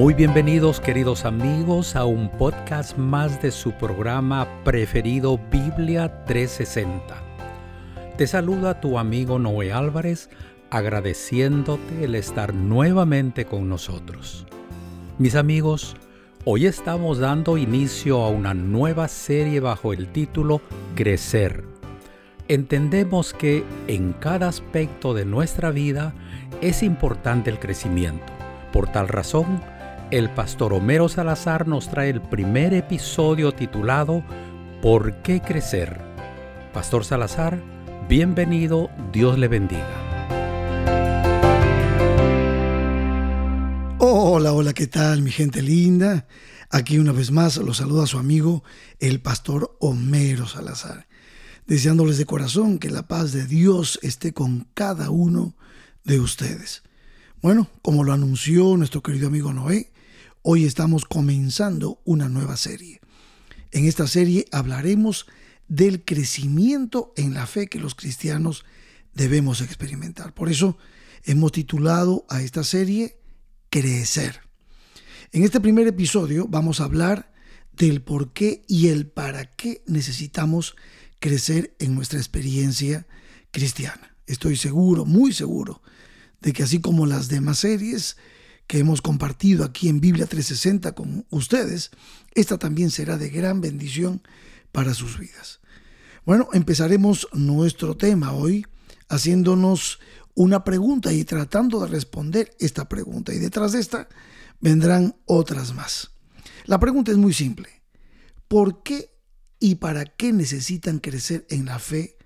Muy bienvenidos queridos amigos a un podcast más de su programa preferido Biblia 360. Te saluda tu amigo Noé Álvarez agradeciéndote el estar nuevamente con nosotros. Mis amigos, hoy estamos dando inicio a una nueva serie bajo el título Crecer. Entendemos que en cada aspecto de nuestra vida es importante el crecimiento. Por tal razón, el pastor Homero Salazar nos trae el primer episodio titulado ¿Por qué crecer? Pastor Salazar, bienvenido, Dios le bendiga. Hola, hola, ¿qué tal mi gente linda? Aquí una vez más los saluda su amigo el pastor Homero Salazar, deseándoles de corazón que la paz de Dios esté con cada uno de ustedes. Bueno, como lo anunció nuestro querido amigo Noé, Hoy estamos comenzando una nueva serie. En esta serie hablaremos del crecimiento en la fe que los cristianos debemos experimentar. Por eso hemos titulado a esta serie Crecer. En este primer episodio vamos a hablar del por qué y el para qué necesitamos crecer en nuestra experiencia cristiana. Estoy seguro, muy seguro, de que así como las demás series, que hemos compartido aquí en Biblia 360 con ustedes, esta también será de gran bendición para sus vidas. Bueno, empezaremos nuestro tema hoy haciéndonos una pregunta y tratando de responder esta pregunta. Y detrás de esta vendrán otras más. La pregunta es muy simple. ¿Por qué y para qué necesitan crecer en la fe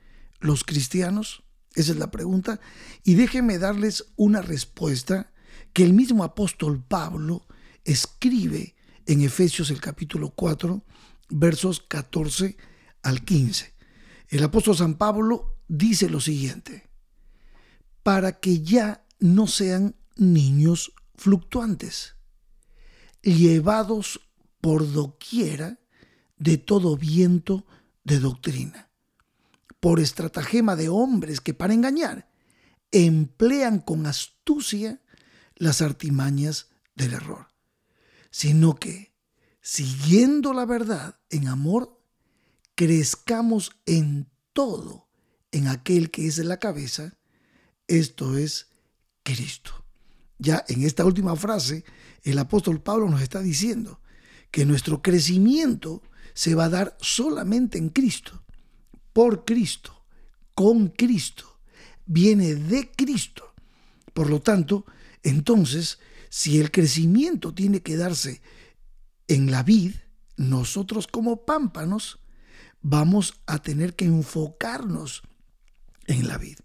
los cristianos? Esa es la pregunta. Y déjenme darles una respuesta que el mismo apóstol Pablo escribe en Efesios el capítulo 4, versos 14 al 15. El apóstol San Pablo dice lo siguiente, para que ya no sean niños fluctuantes, llevados por doquiera de todo viento de doctrina, por estratagema de hombres que para engañar emplean con astucia las artimañas del error, sino que, siguiendo la verdad en amor, crezcamos en todo en aquel que es la cabeza, esto es Cristo. Ya en esta última frase, el apóstol Pablo nos está diciendo que nuestro crecimiento se va a dar solamente en Cristo, por Cristo, con Cristo, viene de Cristo. Por lo tanto, entonces, si el crecimiento tiene que darse en la vid, nosotros como pámpanos vamos a tener que enfocarnos en la vid.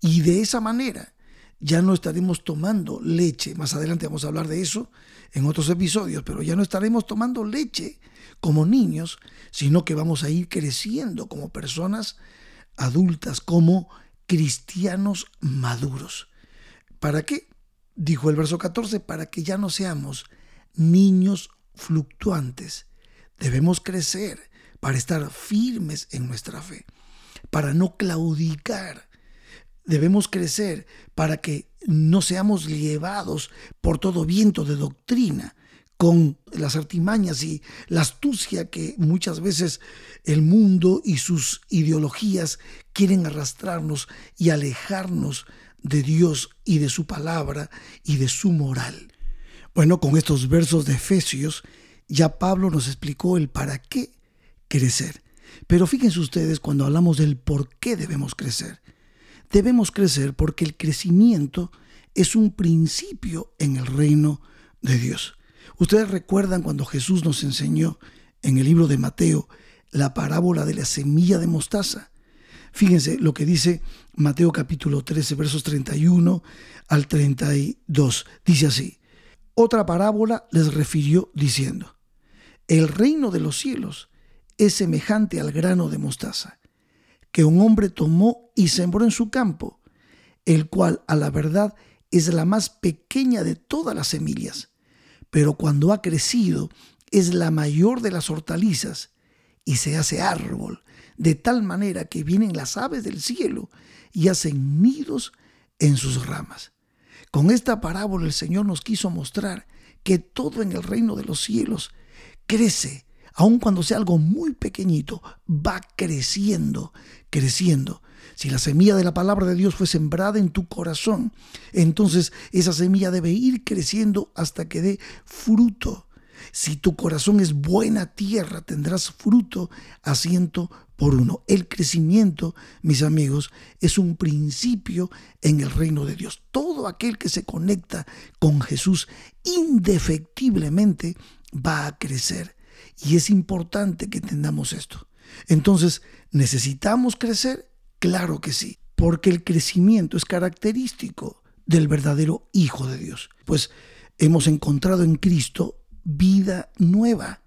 Y de esa manera ya no estaremos tomando leche, más adelante vamos a hablar de eso en otros episodios, pero ya no estaremos tomando leche como niños, sino que vamos a ir creciendo como personas adultas, como cristianos maduros. ¿Para qué? dijo el verso 14, para que ya no seamos niños fluctuantes. Debemos crecer para estar firmes en nuestra fe, para no claudicar. Debemos crecer para que no seamos llevados por todo viento de doctrina, con las artimañas y la astucia que muchas veces el mundo y sus ideologías quieren arrastrarnos y alejarnos de Dios y de su palabra y de su moral. Bueno, con estos versos de Efesios ya Pablo nos explicó el para qué crecer. Pero fíjense ustedes cuando hablamos del por qué debemos crecer. Debemos crecer porque el crecimiento es un principio en el reino de Dios. Ustedes recuerdan cuando Jesús nos enseñó en el libro de Mateo la parábola de la semilla de mostaza. Fíjense lo que dice Mateo capítulo 13, versos 31 al 32. Dice así, otra parábola les refirió diciendo, el reino de los cielos es semejante al grano de mostaza, que un hombre tomó y sembró en su campo, el cual a la verdad es la más pequeña de todas las semillas, pero cuando ha crecido es la mayor de las hortalizas y se hace árbol de tal manera que vienen las aves del cielo y hacen nidos en sus ramas. Con esta parábola el Señor nos quiso mostrar que todo en el reino de los cielos crece, aun cuando sea algo muy pequeñito, va creciendo, creciendo. Si la semilla de la palabra de Dios fue sembrada en tu corazón, entonces esa semilla debe ir creciendo hasta que dé fruto. Si tu corazón es buena tierra, tendrás fruto a ciento por uno. El crecimiento, mis amigos, es un principio en el reino de Dios. Todo aquel que se conecta con Jesús indefectiblemente va a crecer. Y es importante que entendamos esto. Entonces, ¿necesitamos crecer? Claro que sí, porque el crecimiento es característico del verdadero Hijo de Dios. Pues hemos encontrado en Cristo vida nueva.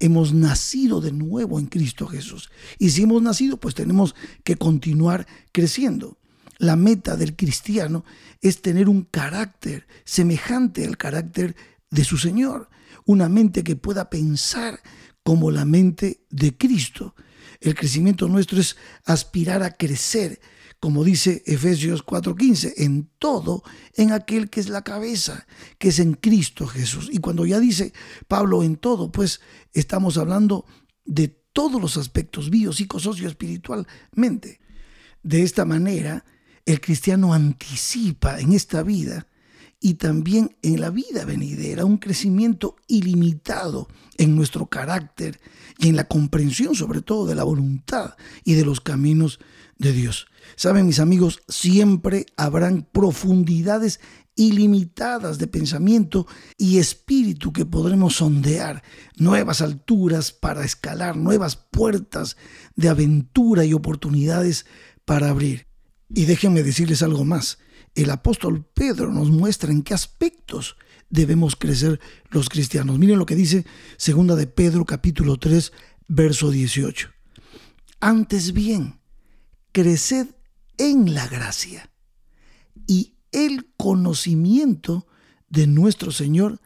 Hemos nacido de nuevo en Cristo Jesús. Y si hemos nacido, pues tenemos que continuar creciendo. La meta del cristiano es tener un carácter semejante al carácter de su Señor, una mente que pueda pensar como la mente de Cristo. El crecimiento nuestro es aspirar a crecer, como dice Efesios 4:15, en todo, en aquel que es la cabeza, que es en Cristo Jesús. Y cuando ya dice Pablo en todo, pues estamos hablando de todos los aspectos bio, socio, espiritualmente. De esta manera, el cristiano anticipa en esta vida y también en la vida venidera un crecimiento ilimitado en nuestro carácter y en la comprensión sobre todo de la voluntad y de los caminos de Dios. Saben mis amigos, siempre habrán profundidades ilimitadas de pensamiento y espíritu que podremos sondear, nuevas alturas para escalar, nuevas puertas de aventura y oportunidades para abrir. Y déjenme decirles algo más. El apóstol Pedro nos muestra en qué aspectos debemos crecer los cristianos. Miren lo que dice segunda de Pedro capítulo 3 verso 18. Antes bien, creced en la gracia y el conocimiento de nuestro Señor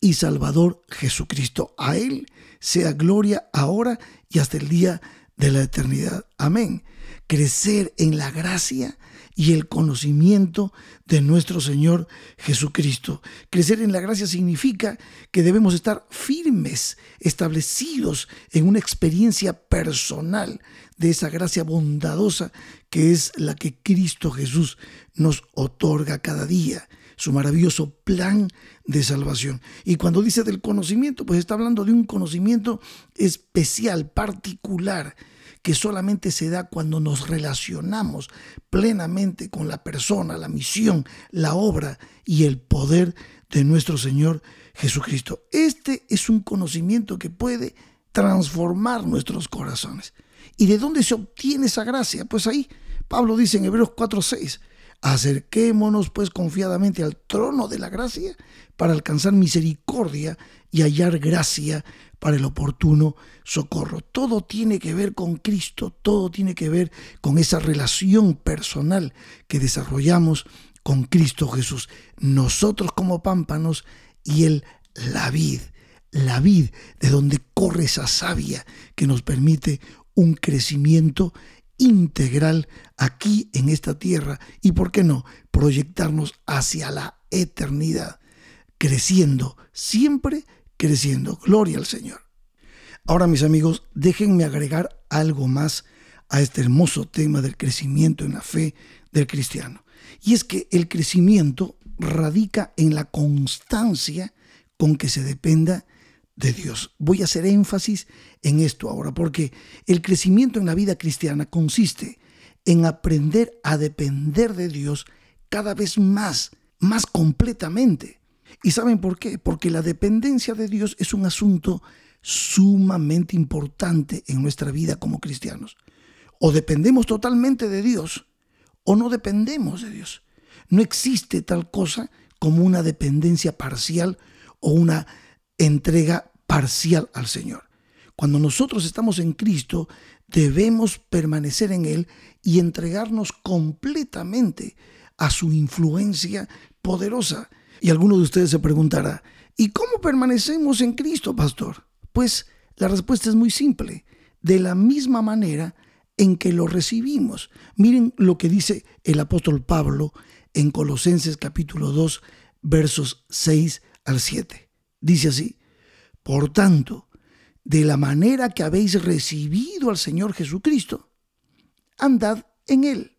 y Salvador Jesucristo. A Él sea gloria ahora y hasta el día de la eternidad. Amén. Crecer en la gracia y el conocimiento de nuestro Señor Jesucristo. Crecer en la gracia significa que debemos estar firmes, establecidos en una experiencia personal de esa gracia bondadosa que es la que Cristo Jesús nos otorga cada día su maravilloso plan de salvación. Y cuando dice del conocimiento, pues está hablando de un conocimiento especial, particular, que solamente se da cuando nos relacionamos plenamente con la persona, la misión, la obra y el poder de nuestro Señor Jesucristo. Este es un conocimiento que puede transformar nuestros corazones. ¿Y de dónde se obtiene esa gracia? Pues ahí Pablo dice en Hebreos 4:6, acerquémonos pues confiadamente al trono de la gracia para alcanzar misericordia y hallar gracia para el oportuno socorro. Todo tiene que ver con Cristo, todo tiene que ver con esa relación personal que desarrollamos con Cristo Jesús. Nosotros como pámpanos y Él la vid, la vid de donde corre esa savia que nos permite un crecimiento integral aquí en esta tierra y, ¿por qué no?, proyectarnos hacia la eternidad, creciendo, siempre creciendo. Gloria al Señor. Ahora, mis amigos, déjenme agregar algo más a este hermoso tema del crecimiento en la fe del cristiano. Y es que el crecimiento radica en la constancia con que se dependa de Dios. Voy a hacer énfasis en esto ahora, porque el crecimiento en la vida cristiana consiste en aprender a depender de Dios cada vez más, más completamente. ¿Y saben por qué? Porque la dependencia de Dios es un asunto sumamente importante en nuestra vida como cristianos. O dependemos totalmente de Dios o no dependemos de Dios. No existe tal cosa como una dependencia parcial o una entrega parcial al Señor. Cuando nosotros estamos en Cristo, debemos permanecer en Él y entregarnos completamente a su influencia poderosa. Y alguno de ustedes se preguntará, ¿y cómo permanecemos en Cristo, pastor? Pues la respuesta es muy simple, de la misma manera en que lo recibimos. Miren lo que dice el apóstol Pablo en Colosenses capítulo 2, versos 6 al 7. Dice así, por tanto, de la manera que habéis recibido al Señor Jesucristo, andad en Él,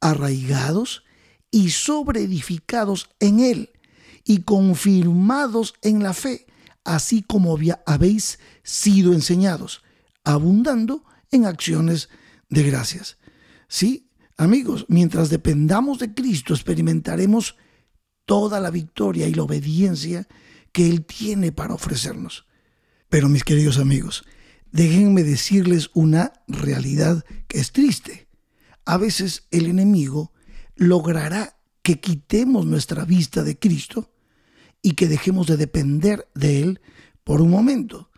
arraigados y sobreedificados en Él, y confirmados en la fe, así como habéis sido enseñados, abundando en acciones de gracias. Sí, amigos, mientras dependamos de Cristo, experimentaremos toda la victoria y la obediencia que Él tiene para ofrecernos. Pero mis queridos amigos, déjenme decirles una realidad que es triste. A veces el enemigo logrará que quitemos nuestra vista de Cristo y que dejemos de depender de Él por un momento.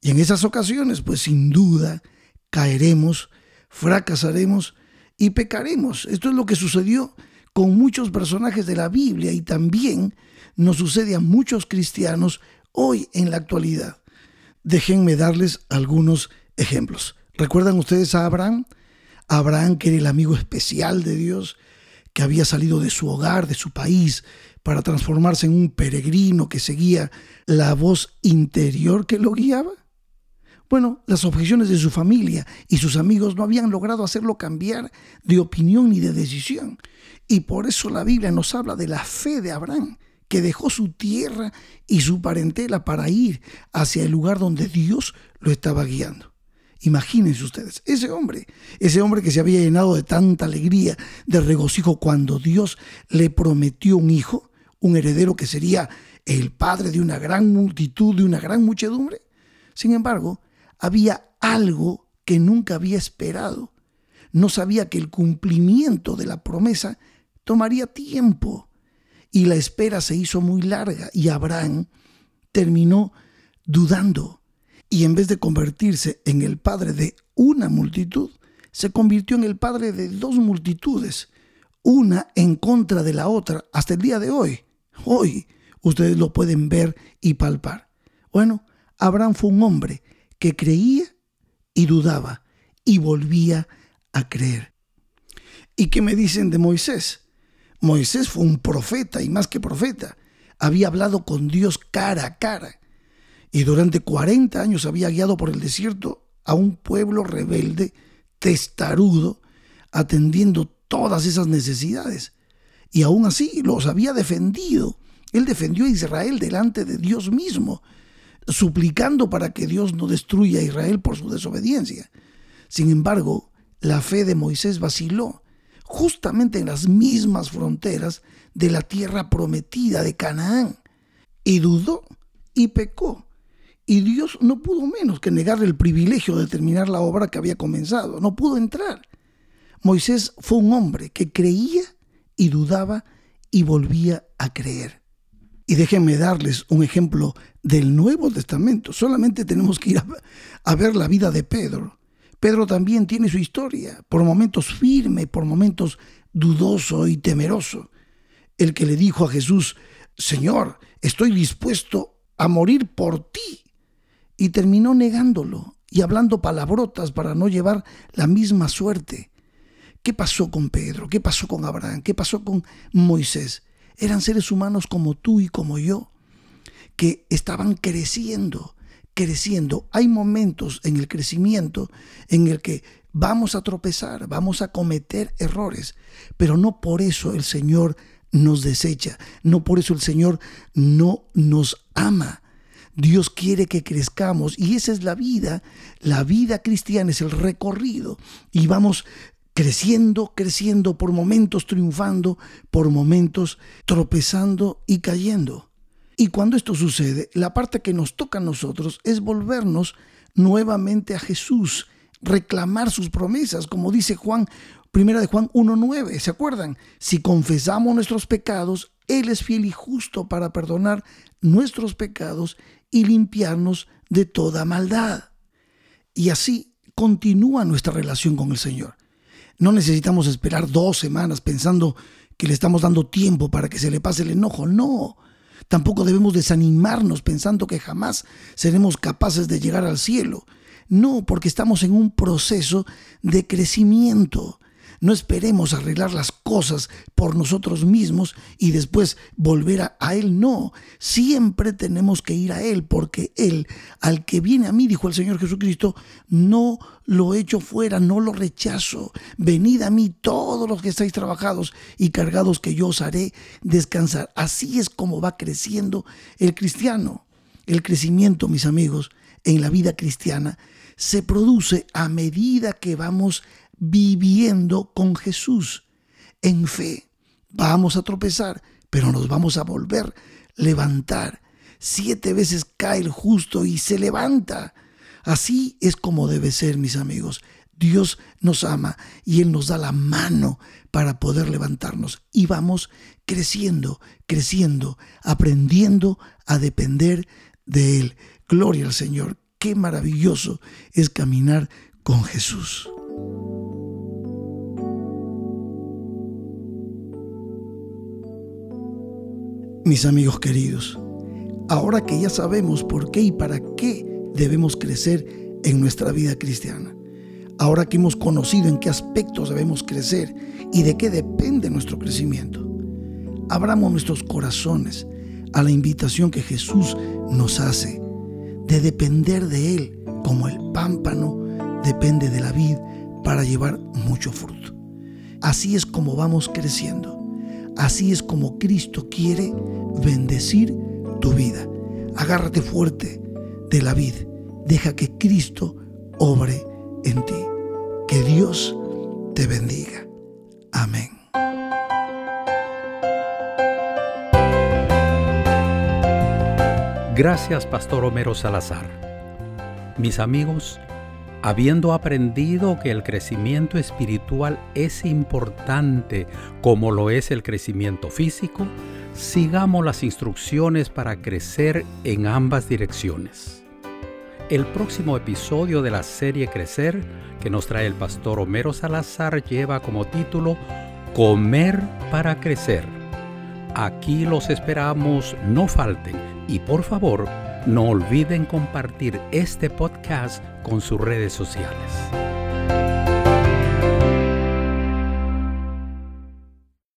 Y en esas ocasiones, pues sin duda, caeremos, fracasaremos y pecaremos. Esto es lo que sucedió con muchos personajes de la Biblia y también nos sucede a muchos cristianos hoy en la actualidad. Déjenme darles algunos ejemplos. ¿Recuerdan ustedes a Abraham? Abraham, que era el amigo especial de Dios, que había salido de su hogar, de su país, para transformarse en un peregrino que seguía la voz interior que lo guiaba. Bueno, las objeciones de su familia y sus amigos no habían logrado hacerlo cambiar de opinión ni de decisión. Y por eso la Biblia nos habla de la fe de Abraham, que dejó su tierra y su parentela para ir hacia el lugar donde Dios lo estaba guiando. Imagínense ustedes, ese hombre, ese hombre que se había llenado de tanta alegría, de regocijo cuando Dios le prometió un hijo, un heredero que sería el padre de una gran multitud, de una gran muchedumbre. Sin embargo, había algo que nunca había esperado. No sabía que el cumplimiento de la promesa tomaría tiempo y la espera se hizo muy larga y Abraham terminó dudando y en vez de convertirse en el padre de una multitud, se convirtió en el padre de dos multitudes, una en contra de la otra hasta el día de hoy. Hoy ustedes lo pueden ver y palpar. Bueno, Abraham fue un hombre que creía y dudaba y volvía a creer. ¿Y qué me dicen de Moisés? Moisés fue un profeta y más que profeta. Había hablado con Dios cara a cara. Y durante 40 años había guiado por el desierto a un pueblo rebelde, testarudo, atendiendo todas esas necesidades. Y aún así los había defendido. Él defendió a Israel delante de Dios mismo, suplicando para que Dios no destruya a Israel por su desobediencia. Sin embargo, la fe de Moisés vaciló justamente en las mismas fronteras de la tierra prometida de Canaán. Y dudó y pecó. Y Dios no pudo menos que negarle el privilegio de terminar la obra que había comenzado. No pudo entrar. Moisés fue un hombre que creía y dudaba y volvía a creer. Y déjenme darles un ejemplo del Nuevo Testamento. Solamente tenemos que ir a, a ver la vida de Pedro. Pedro también tiene su historia, por momentos firme, por momentos dudoso y temeroso. El que le dijo a Jesús, Señor, estoy dispuesto a morir por ti. Y terminó negándolo y hablando palabrotas para no llevar la misma suerte. ¿Qué pasó con Pedro? ¿Qué pasó con Abraham? ¿Qué pasó con Moisés? Eran seres humanos como tú y como yo, que estaban creciendo, creciendo. Hay momentos en el crecimiento en el que vamos a tropezar, vamos a cometer errores, pero no por eso el Señor nos desecha, no por eso el Señor no nos ama. Dios quiere que crezcamos y esa es la vida. La vida cristiana es el recorrido y vamos creciendo, creciendo, por momentos triunfando, por momentos tropezando y cayendo. Y cuando esto sucede, la parte que nos toca a nosotros es volvernos nuevamente a Jesús, reclamar sus promesas, como dice Juan, primera de Juan 1:9, ¿se acuerdan? Si confesamos nuestros pecados, él es fiel y justo para perdonar nuestros pecados y limpiarnos de toda maldad. Y así continúa nuestra relación con el Señor. No necesitamos esperar dos semanas pensando que le estamos dando tiempo para que se le pase el enojo. No, Tampoco debemos desanimarnos pensando que jamás seremos capaces de llegar al cielo. No, porque estamos en un proceso de crecimiento. No esperemos arreglar las cosas por nosotros mismos y después volver a, Él. No, siempre tenemos que ir a Él porque Él, al que viene a mí, dijo el Señor Jesucristo, no lo echo fuera, no lo rechazo. Venid a mí todos los que estáis trabajados y cargados que yo os haré descansar. Así es como va creciendo el cristiano. El crecimiento, mis amigos, en la vida cristiana se produce a medida que vamos viviendo con Jesús en fe. Vamos a tropezar, pero nos vamos a volver levantar. Siete veces cae el justo y se levanta. Así es como debe ser, mis amigos. Dios nos ama y Él nos da la mano para poder levantarnos. Y vamos creciendo, creciendo, aprendiendo a depender de Él. Gloria al Señor. Qué maravilloso es caminar con Jesús. Mis amigos queridos, ahora que ya sabemos por qué y para qué debemos crecer en nuestra vida cristiana, ahora que hemos conocido en qué aspectos debemos crecer y de qué depende nuestro crecimiento, abramos nuestros corazones a la invitación que Jesús nos hace de depender de Él como el pámpano depende de la vid para llevar mucho fruto. Así es como vamos creciendo Así es como Cristo quiere bendecir tu vida. Agárrate fuerte de la vid. Deja que Cristo obre en ti. Que Dios te bendiga. Amén. Gracias, Pastor Homero Salazar. Mis amigos, Habiendo aprendido que el crecimiento espiritual es importante como lo es el crecimiento físico, sigamos las instrucciones para crecer en ambas direcciones. El próximo episodio de la serie Crecer, que nos trae el pastor Homero Salazar, lleva como título Comer para Crecer. Aquí los esperamos, no falten y por favor, no olviden compartir este podcast con sus redes sociales.